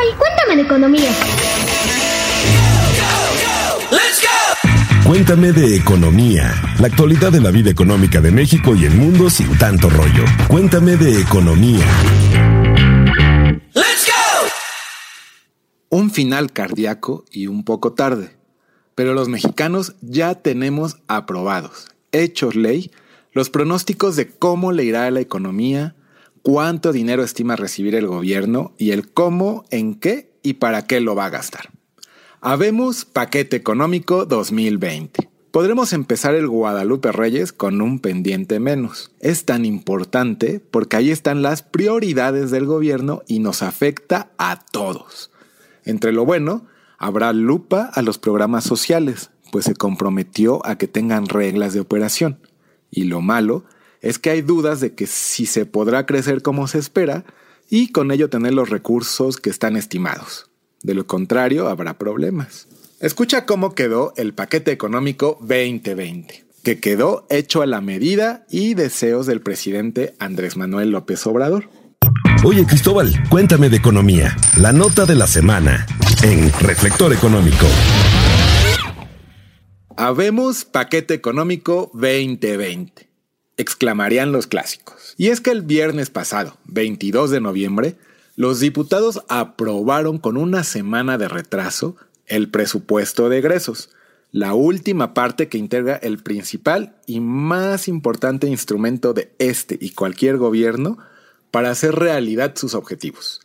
Cuéntame de economía. Cuéntame de economía, la actualidad de la vida económica de México y el mundo sin tanto rollo. Cuéntame de economía. Un final cardíaco y un poco tarde. Pero los mexicanos ya tenemos aprobados, hechos ley, los pronósticos de cómo le irá a la economía, cuánto dinero estima recibir el gobierno y el cómo, en qué y para qué lo va a gastar. Habemos Paquete Económico 2020. Podremos empezar el Guadalupe Reyes con un pendiente menos. Es tan importante porque ahí están las prioridades del gobierno y nos afecta a todos. Entre lo bueno, habrá lupa a los programas sociales, pues se comprometió a que tengan reglas de operación. Y lo malo es que hay dudas de que si se podrá crecer como se espera y con ello tener los recursos que están estimados. De lo contrario, habrá problemas. Escucha cómo quedó el paquete económico 2020, que quedó hecho a la medida y deseos del presidente Andrés Manuel López Obrador. Oye Cristóbal, cuéntame de economía. La nota de la semana en Reflector Económico. Habemos paquete económico 2020, exclamarían los clásicos. Y es que el viernes pasado, 22 de noviembre, los diputados aprobaron con una semana de retraso el presupuesto de egresos, la última parte que integra el principal y más importante instrumento de este y cualquier gobierno para hacer realidad sus objetivos,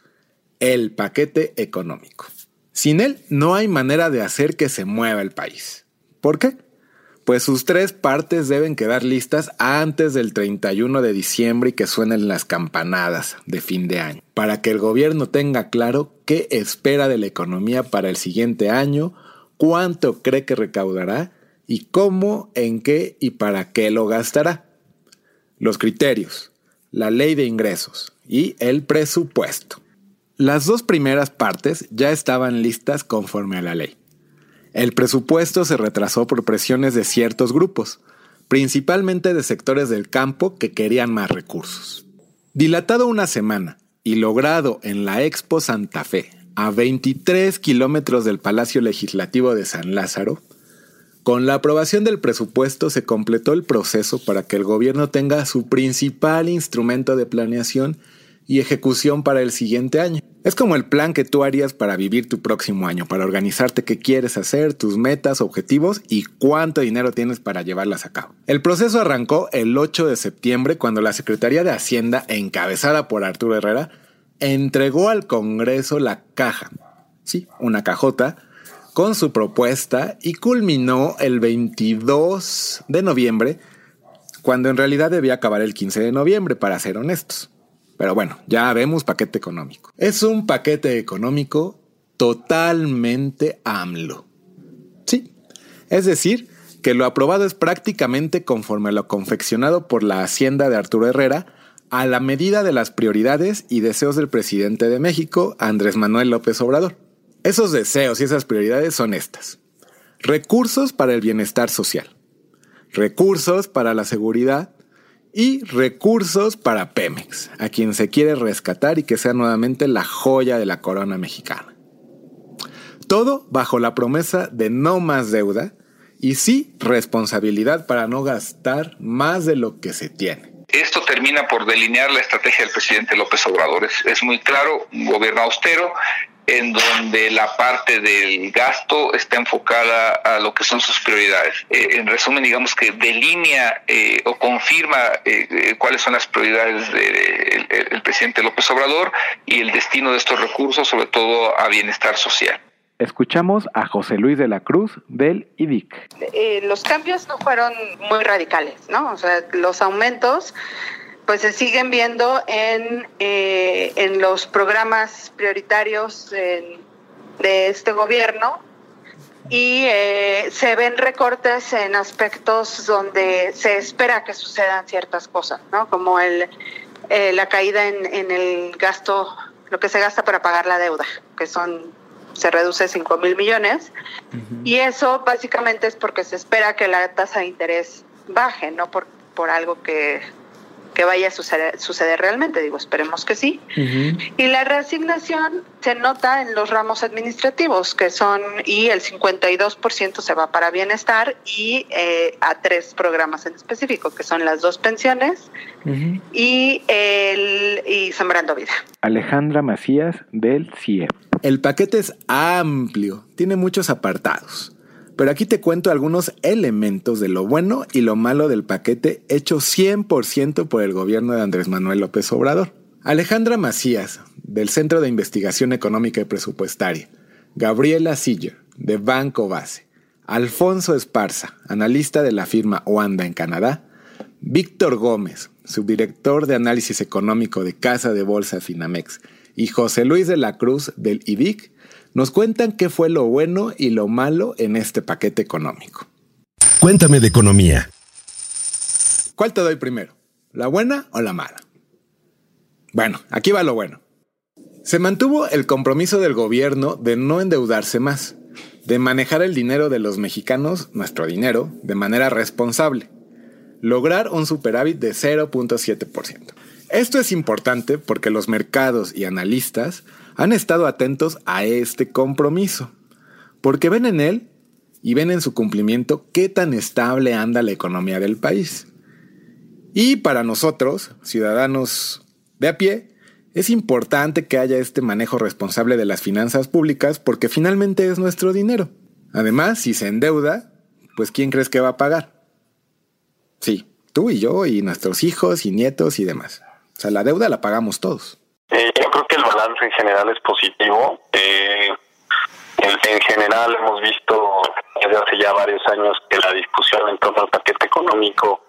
el paquete económico. Sin él no hay manera de hacer que se mueva el país. ¿Por qué? Pues sus tres partes deben quedar listas antes del 31 de diciembre y que suenen las campanadas de fin de año, para que el gobierno tenga claro qué espera de la economía para el siguiente año, cuánto cree que recaudará y cómo, en qué y para qué lo gastará. Los criterios, la ley de ingresos y el presupuesto. Las dos primeras partes ya estaban listas conforme a la ley. El presupuesto se retrasó por presiones de ciertos grupos, principalmente de sectores del campo que querían más recursos. Dilatado una semana y logrado en la Expo Santa Fe, a 23 kilómetros del Palacio Legislativo de San Lázaro, con la aprobación del presupuesto se completó el proceso para que el gobierno tenga su principal instrumento de planeación y ejecución para el siguiente año. Es como el plan que tú harías para vivir tu próximo año, para organizarte qué quieres hacer, tus metas, objetivos y cuánto dinero tienes para llevarlas a cabo. El proceso arrancó el 8 de septiembre cuando la Secretaría de Hacienda, encabezada por Arturo Herrera, entregó al Congreso la caja, sí, una cajota, con su propuesta y culminó el 22 de noviembre, cuando en realidad debía acabar el 15 de noviembre, para ser honestos. Pero bueno, ya vemos paquete económico. Es un paquete económico totalmente AMLO. Sí, es decir, que lo aprobado es prácticamente conforme a lo confeccionado por la Hacienda de Arturo Herrera, a la medida de las prioridades y deseos del presidente de México, Andrés Manuel López Obrador. Esos deseos y esas prioridades son estas. Recursos para el bienestar social, recursos para la seguridad y recursos para Pemex, a quien se quiere rescatar y que sea nuevamente la joya de la corona mexicana. Todo bajo la promesa de no más deuda y sí responsabilidad para no gastar más de lo que se tiene. Esto termina por delinear la estrategia del presidente López Obrador. Es, es muy claro, un gobierno austero en donde la parte del gasto está enfocada a lo que son sus prioridades. Eh, en resumen, digamos que delinea eh, o confirma eh, cuáles son las prioridades del presidente López Obrador y el destino de estos recursos, sobre todo a bienestar social. Escuchamos a José Luis de la Cruz del IDIC. los cambios no fueron muy radicales, ¿no? O sea, los aumentos pues se siguen viendo en, eh, en los programas prioritarios de este gobierno y eh, se ven recortes en aspectos donde se espera que sucedan ciertas cosas, ¿no? Como el, eh, la caída en, en, el gasto, lo que se gasta para pagar la deuda, que son se reduce 5 mil millones. Y eso básicamente es porque se espera que la tasa de interés baje, no por, por algo que que vaya a suceder, realmente, digo, esperemos que sí. Y la reasignación se nota en los ramos administrativos, que son, y el 52% se va para bienestar y eh, a tres programas en específico, que son las dos pensiones y, el, y Sembrando Vida. Alejandra Macías del CIE. El paquete es amplio, tiene muchos apartados. Pero aquí te cuento algunos elementos de lo bueno y lo malo del paquete hecho 100% por el gobierno de Andrés Manuel López Obrador. Alejandra Macías, del Centro de Investigación Económica y Presupuestaria. Gabriela Siller, de Banco Base. Alfonso Esparza, analista de la firma Oanda en Canadá. Víctor Gómez, subdirector de análisis económico de Casa de Bolsa Finamex. Y José Luis de la Cruz, del IDIC, nos cuentan qué fue lo bueno y lo malo en este paquete económico. Cuéntame de economía. ¿Cuál te doy primero? ¿La buena o la mala? Bueno, aquí va lo bueno. Se mantuvo el compromiso del gobierno de no endeudarse más, de manejar el dinero de los mexicanos, nuestro dinero, de manera responsable, lograr un superávit de 0.7%. Esto es importante porque los mercados y analistas han estado atentos a este compromiso, porque ven en él y ven en su cumplimiento qué tan estable anda la economía del país. Y para nosotros, ciudadanos de a pie, es importante que haya este manejo responsable de las finanzas públicas porque finalmente es nuestro dinero. Además, si se endeuda, pues ¿quién crees que va a pagar? Sí, tú y yo y nuestros hijos y nietos y demás. O sea, la deuda la pagamos todos. Eh, yo creo que el balance en general es positivo. Eh, en, general hemos visto desde hace ya varios años que la discusión en torno al paquete económico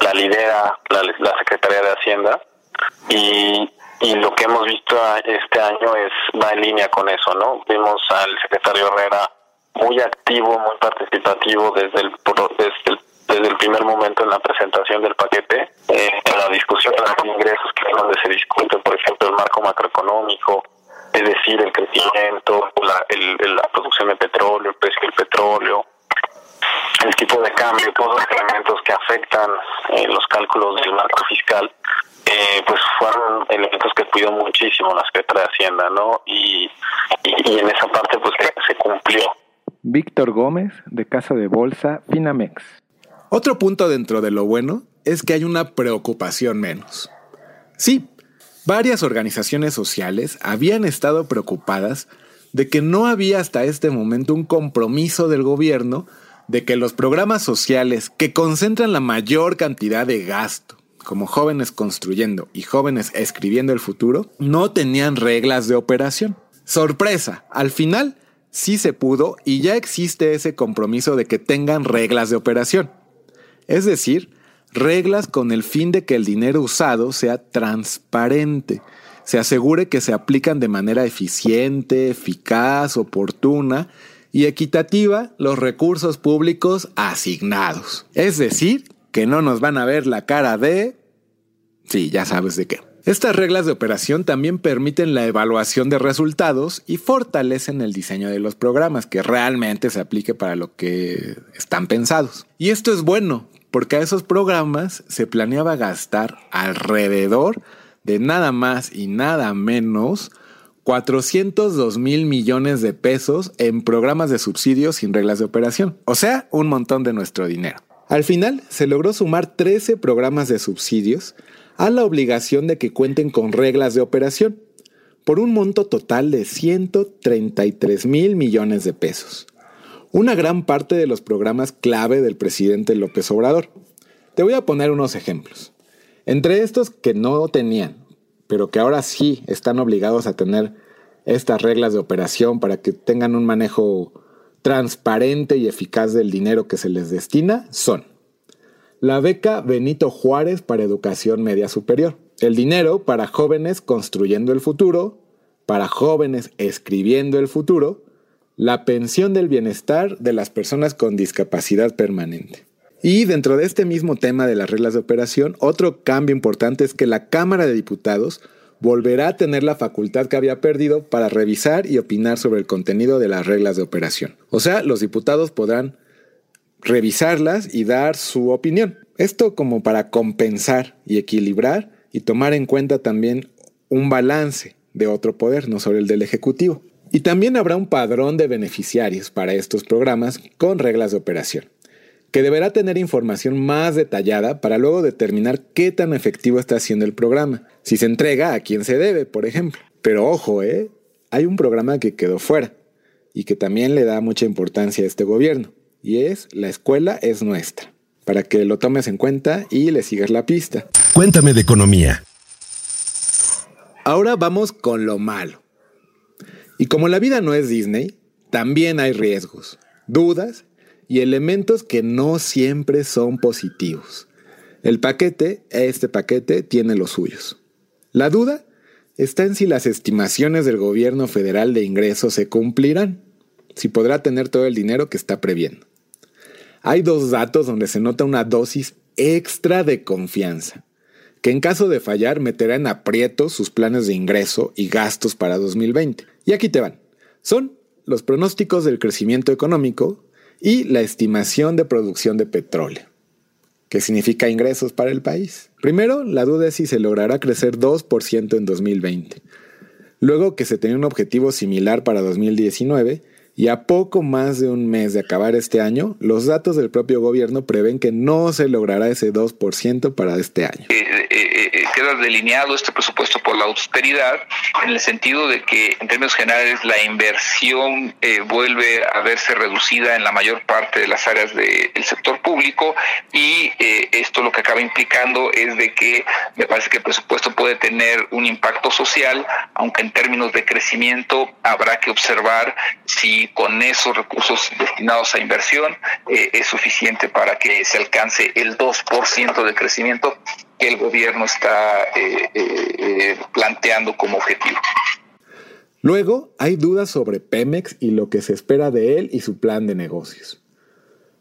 la lidera la, la Secretaría de Hacienda y, y lo que hemos visto este año es va en línea con eso, ¿no? Vimos al secretario Herrera muy activo, muy participativo desde el, desde el desde el primer momento en la presentación del paquete, eh, en la discusión de los ingresos, que es donde se discute, por ejemplo, el marco macroeconómico, es decir, el crecimiento, la, la producción de petróleo, el precio del petróleo, el tipo de cambio, todos los elementos que afectan eh, los cálculos del marco fiscal, eh, pues fueron elementos que cuidó muchísimo la Secretaría de Hacienda, ¿no? Y, y, y en esa parte, pues se cumplió. Víctor Gómez, de Casa de Bolsa, Finamex. Otro punto dentro de lo bueno es que hay una preocupación menos. Sí, varias organizaciones sociales habían estado preocupadas de que no había hasta este momento un compromiso del gobierno de que los programas sociales que concentran la mayor cantidad de gasto, como jóvenes construyendo y jóvenes escribiendo el futuro, no tenían reglas de operación. Sorpresa, al final sí se pudo y ya existe ese compromiso de que tengan reglas de operación es decir, reglas con el fin de que el dinero usado sea transparente, se asegure que se aplican de manera eficiente, eficaz, oportuna y equitativa los recursos públicos asignados. Es decir, que no nos van a ver la cara de... Sí, ya sabes de qué. Estas reglas de operación también permiten la evaluación de resultados y fortalecen el diseño de los programas, que realmente se aplique para lo que están pensados. Y esto es bueno, porque a esos programas se planeaba gastar alrededor de nada más y nada menos 402 mil millones de pesos en programas de subsidios sin reglas de operación, o sea, un montón de nuestro dinero. Al final se logró sumar 13 programas de subsidios a la obligación de que cuenten con reglas de operación, por un monto total de 133 mil millones de pesos una gran parte de los programas clave del presidente López Obrador. Te voy a poner unos ejemplos. Entre estos que no tenían, pero que ahora sí están obligados a tener estas reglas de operación para que tengan un manejo transparente y eficaz del dinero que se les destina, son la beca Benito Juárez para educación media superior, el dinero para jóvenes construyendo el futuro, para jóvenes escribiendo el futuro, la pensión del bienestar de las personas con discapacidad permanente. Y dentro de este mismo tema de las reglas de operación, otro cambio importante es que la Cámara de Diputados volverá a tener la facultad que había perdido para revisar y opinar sobre el contenido de las reglas de operación. O sea, los diputados podrán revisarlas y dar su opinión. Esto como para compensar y equilibrar y tomar en cuenta también un balance de otro poder, no solo el del Ejecutivo. Y también habrá un padrón de beneficiarios para estos programas con reglas de operación, que deberá tener información más detallada para luego determinar qué tan efectivo está haciendo el programa, si se entrega a quién se debe, por ejemplo. Pero ojo, ¿eh? hay un programa que quedó fuera y que también le da mucha importancia a este gobierno, y es La escuela es nuestra, para que lo tomes en cuenta y le sigas la pista. Cuéntame de economía. Ahora vamos con lo malo. Y como la vida no es Disney, también hay riesgos, dudas y elementos que no siempre son positivos. El paquete, este paquete, tiene los suyos. La duda está en si las estimaciones del gobierno federal de ingresos se cumplirán, si podrá tener todo el dinero que está previendo. Hay dos datos donde se nota una dosis extra de confianza, que en caso de fallar meterá en aprieto sus planes de ingreso y gastos para 2020. Y aquí te van. Son los pronósticos del crecimiento económico y la estimación de producción de petróleo. ¿Qué significa ingresos para el país? Primero, la duda es si se logrará crecer 2% en 2020. Luego que se tenía un objetivo similar para 2019 y a poco más de un mes de acabar este año, los datos del propio gobierno prevén que no se logrará ese 2% para este año. Eh, eh, eh, queda delineado este presupuesto por la austeridad en el sentido de que en términos generales la inversión vuelve a verse reducida en la mayor parte de las áreas del sector público y esto lo que acaba implicando es de que me parece que el presupuesto puede tener un impacto social, aunque en términos de crecimiento habrá que observar si con esos recursos destinados a inversión eh, es suficiente para que se alcance el 2% de crecimiento que el gobierno está eh, eh, planteando como objetivo. Luego, hay dudas sobre Pemex y lo que se espera de él y su plan de negocios.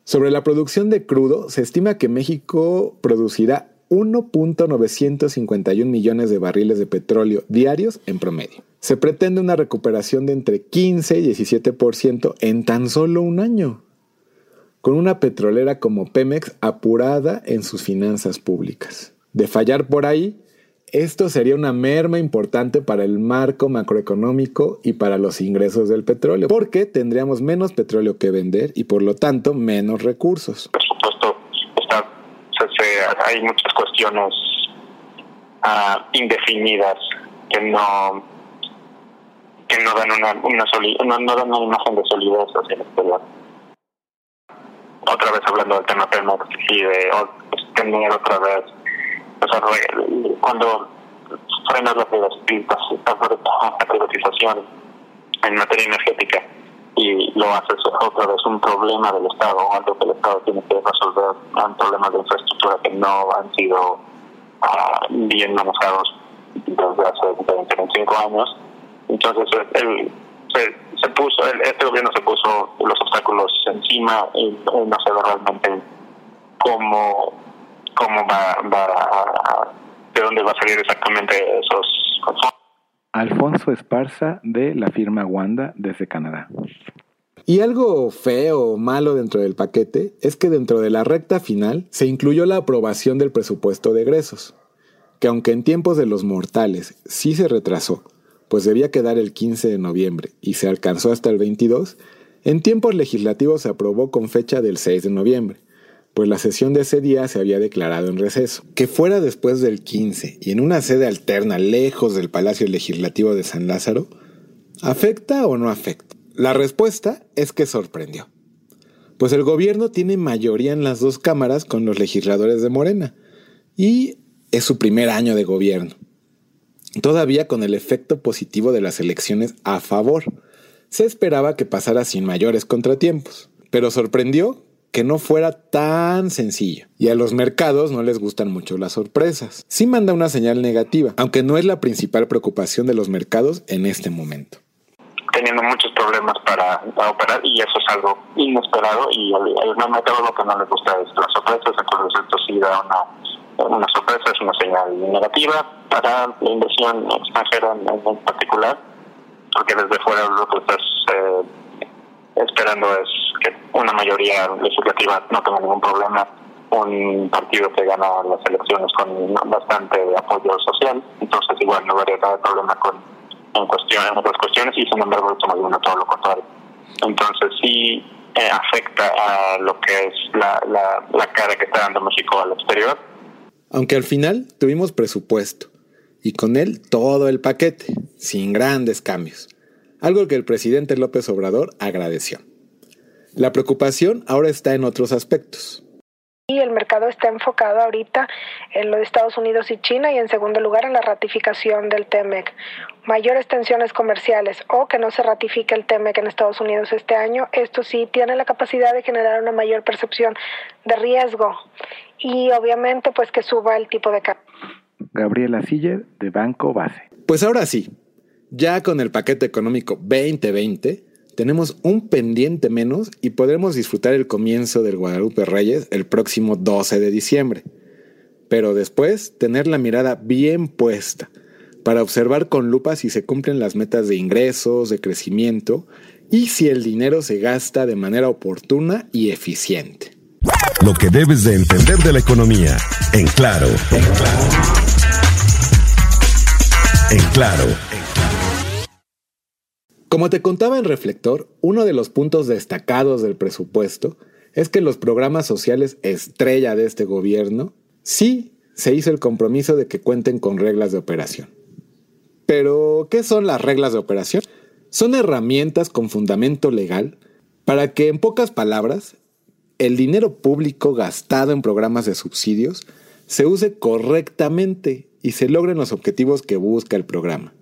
Sobre la producción de crudo, se estima que México producirá 1.951 millones de barriles de petróleo diarios en promedio. Se pretende una recuperación de entre 15 y 17% en tan solo un año, con una petrolera como Pemex apurada en sus finanzas públicas. De fallar por ahí, esto sería una merma importante para el marco macroeconómico y para los ingresos del petróleo, porque tendríamos menos petróleo que vender y por lo tanto menos recursos hay muchas cuestiones uh, indefinidas que no que no dan una, una no, no, dan una imagen de solidez hacia el exterior. Otra vez hablando del tema Pemex y de tener otra vez, o sea, cuando frenas la privatización en materia energética, y lo hace otra vez un problema del Estado, algo que el Estado tiene que resolver, un problemas de infraestructura que no han sido ah, bien manejados desde hace 25 años. Entonces, él, se, puso, este gobierno se puso los obstáculos encima y, no sé realmente cómo, cómo va, va de dónde va a salir exactamente esos fondos Alfonso Esparza de la firma Wanda desde Canadá. Y algo feo o malo dentro del paquete es que dentro de la recta final se incluyó la aprobación del presupuesto de egresos, que aunque en tiempos de los mortales sí se retrasó, pues debía quedar el 15 de noviembre y se alcanzó hasta el 22, en tiempos legislativos se aprobó con fecha del 6 de noviembre, pues la sesión de ese día se había declarado en receso. Que fuera después del 15 y en una sede alterna lejos del Palacio Legislativo de San Lázaro, ¿afecta o no afecta? La respuesta es que sorprendió. Pues el gobierno tiene mayoría en las dos cámaras con los legisladores de Morena y es su primer año de gobierno. Todavía con el efecto positivo de las elecciones a favor. Se esperaba que pasara sin mayores contratiempos, pero sorprendió que no fuera tan sencillo. Y a los mercados no les gustan mucho las sorpresas. Sí manda una señal negativa, aunque no es la principal preocupación de los mercados en este momento. Teniendo muchos problemas para, operar y eso es algo inesperado y al mercado lo que no les gusta es las sorpresas, entonces esto sí da una, una sorpresa, es una señal negativa para la inversión extranjera en, particular, porque desde fuera lo que estás eh, esperando es que una mayoría legislativa no tenga ningún problema un partido que gana las elecciones con bastante apoyo social, entonces igual no habría nada de problema con en, cuestión, en otras cuestiones y sin embargo estamos viendo todo lo contrario. Entonces sí eh, afecta a lo que es la, la, la cara que está dando México al exterior. Aunque al final tuvimos presupuesto y con él todo el paquete, sin grandes cambios, algo que el presidente López Obrador agradeció. La preocupación ahora está en otros aspectos. Y el mercado está enfocado ahorita en lo de Estados Unidos y China y en segundo lugar en la ratificación del TEMEC. Mayores tensiones comerciales o que no se ratifique el TEMEC en Estados Unidos este año, esto sí tiene la capacidad de generar una mayor percepción de riesgo y obviamente pues que suba el tipo de cambio. Gabriela Siller de Banco Base. Pues ahora sí, ya con el paquete económico 2020, tenemos un pendiente menos y podremos disfrutar el comienzo del Guadalupe Reyes el próximo 12 de diciembre. Pero después tener la mirada bien puesta para observar con lupa si se cumplen las metas de ingresos, de crecimiento y si el dinero se gasta de manera oportuna y eficiente. Lo que debes de entender de la economía, en claro. En claro. En claro. Como te contaba en Reflector, uno de los puntos destacados del presupuesto es que los programas sociales estrella de este gobierno sí se hizo el compromiso de que cuenten con reglas de operación. Pero, ¿qué son las reglas de operación? Son herramientas con fundamento legal para que, en pocas palabras, el dinero público gastado en programas de subsidios se use correctamente y se logren los objetivos que busca el programa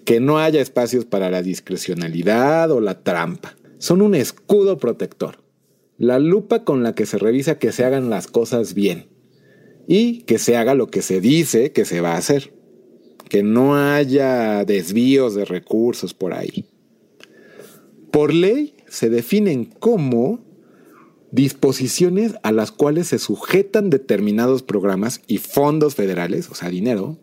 que no haya espacios para la discrecionalidad o la trampa. Son un escudo protector, la lupa con la que se revisa que se hagan las cosas bien y que se haga lo que se dice que se va a hacer, que no haya desvíos de recursos por ahí. Por ley se definen como disposiciones a las cuales se sujetan determinados programas y fondos federales, o sea, dinero,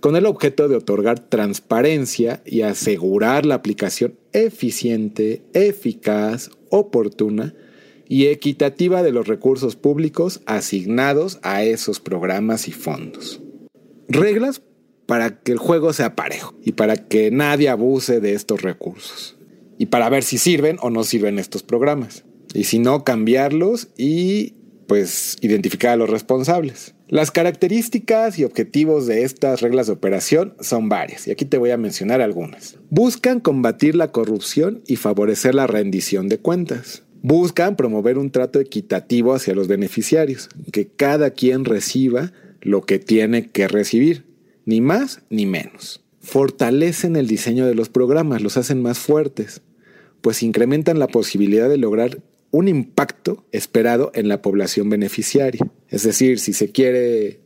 con el objeto de otorgar transparencia y asegurar la aplicación eficiente, eficaz, oportuna y equitativa de los recursos públicos asignados a esos programas y fondos. Reglas para que el juego sea parejo y para que nadie abuse de estos recursos. Y para ver si sirven o no sirven estos programas. Y si no, cambiarlos y pues identificar a los responsables. Las características y objetivos de estas reglas de operación son varias, y aquí te voy a mencionar algunas. Buscan combatir la corrupción y favorecer la rendición de cuentas. Buscan promover un trato equitativo hacia los beneficiarios, que cada quien reciba lo que tiene que recibir, ni más ni menos. Fortalecen el diseño de los programas, los hacen más fuertes, pues incrementan la posibilidad de lograr un impacto esperado en la población beneficiaria. Es decir, si se quiere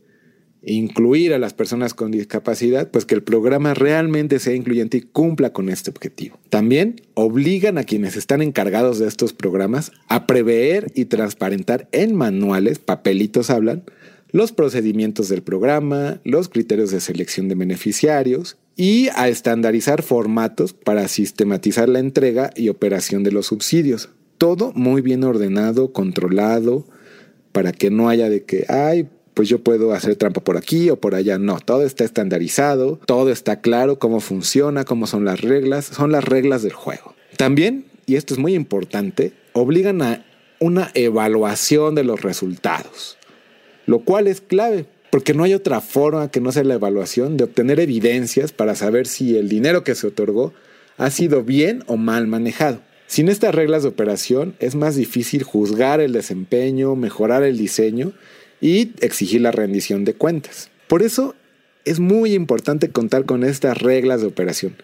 incluir a las personas con discapacidad, pues que el programa realmente sea incluyente y cumpla con este objetivo. También obligan a quienes están encargados de estos programas a prever y transparentar en manuales, papelitos hablan, los procedimientos del programa, los criterios de selección de beneficiarios y a estandarizar formatos para sistematizar la entrega y operación de los subsidios todo muy bien ordenado, controlado, para que no haya de que, ay, pues yo puedo hacer trampa por aquí o por allá. No, todo está estandarizado, todo está claro, cómo funciona, cómo son las reglas, son las reglas del juego. También, y esto es muy importante, obligan a una evaluación de los resultados, lo cual es clave, porque no hay otra forma que no sea la evaluación de obtener evidencias para saber si el dinero que se otorgó ha sido bien o mal manejado. Sin estas reglas de operación es más difícil juzgar el desempeño, mejorar el diseño y exigir la rendición de cuentas. Por eso es muy importante contar con estas reglas de operación.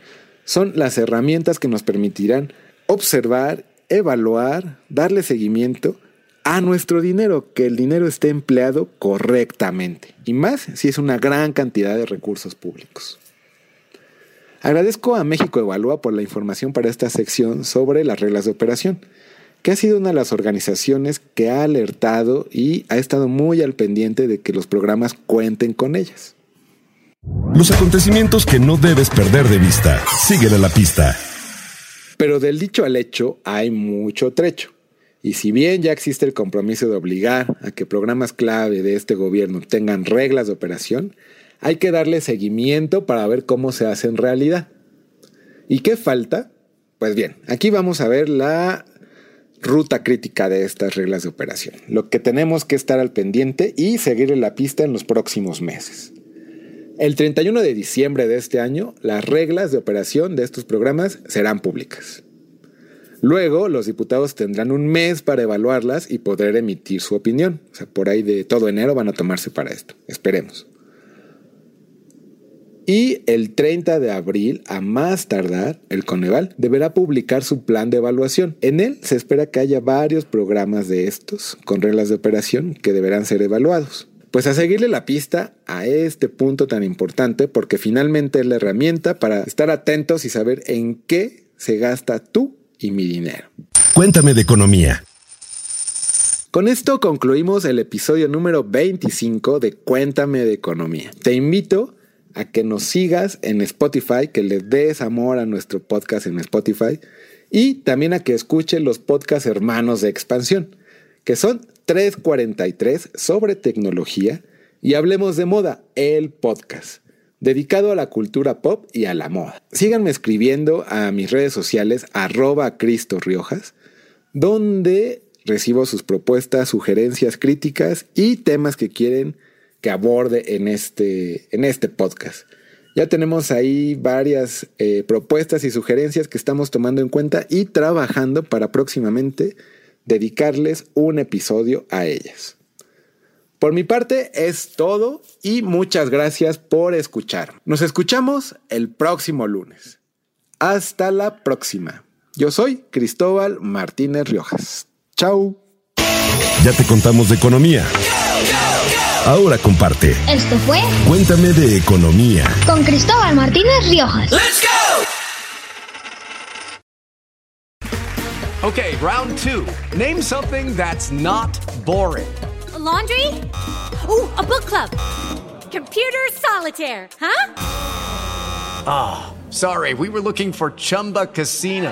Son las herramientas que nos permitirán observar, evaluar, darle seguimiento a nuestro dinero, que el dinero esté empleado correctamente. Y más si es una gran cantidad de recursos públicos. Agradezco a México Evalúa por la información para esta sección sobre las reglas de operación, que ha sido una de las organizaciones que ha alertado y ha estado muy al pendiente de que los programas cuenten con ellas. Los acontecimientos que no debes perder de vista. Síguele la pista. Pero del dicho al hecho hay mucho trecho. Y si bien ya existe el compromiso de obligar a que programas clave de este gobierno tengan reglas de operación, hay que darle seguimiento para ver cómo se hace en realidad. ¿Y qué falta? Pues bien, aquí vamos a ver la ruta crítica de estas reglas de operación, lo que tenemos que estar al pendiente y seguirle la pista en los próximos meses. El 31 de diciembre de este año, las reglas de operación de estos programas serán públicas. Luego, los diputados tendrán un mes para evaluarlas y poder emitir su opinión. O sea, por ahí de todo enero van a tomarse para esto. Esperemos. Y el 30 de abril, a más tardar, el Coneval deberá publicar su plan de evaluación. En él se espera que haya varios programas de estos, con reglas de operación, que deberán ser evaluados. Pues a seguirle la pista a este punto tan importante, porque finalmente es la herramienta para estar atentos y saber en qué se gasta tú y mi dinero. Cuéntame de economía. Con esto concluimos el episodio número 25 de Cuéntame de Economía. Te invito a que nos sigas en Spotify, que le des amor a nuestro podcast en Spotify y también a que escuches los podcasts hermanos de expansión, que son 343 sobre tecnología y hablemos de moda, el podcast dedicado a la cultura pop y a la moda. Síganme escribiendo a mis redes sociales arroba Cristo Riojas, donde recibo sus propuestas, sugerencias, críticas y temas que quieren que aborde en este, en este podcast. Ya tenemos ahí varias eh, propuestas y sugerencias que estamos tomando en cuenta y trabajando para próximamente dedicarles un episodio a ellas. Por mi parte es todo y muchas gracias por escuchar. Nos escuchamos el próximo lunes. Hasta la próxima. Yo soy Cristóbal Martínez Riojas. Chau. Ya te contamos de economía. Ahora comparte. Esto fue Cuéntame de economía. con Cristóbal Martínez Riojas. Okay, round two. Name something that's not boring. laundry? Ooh, a book club. Computer solitaire, huh? Ah, sorry, we were looking for Chumba Casino.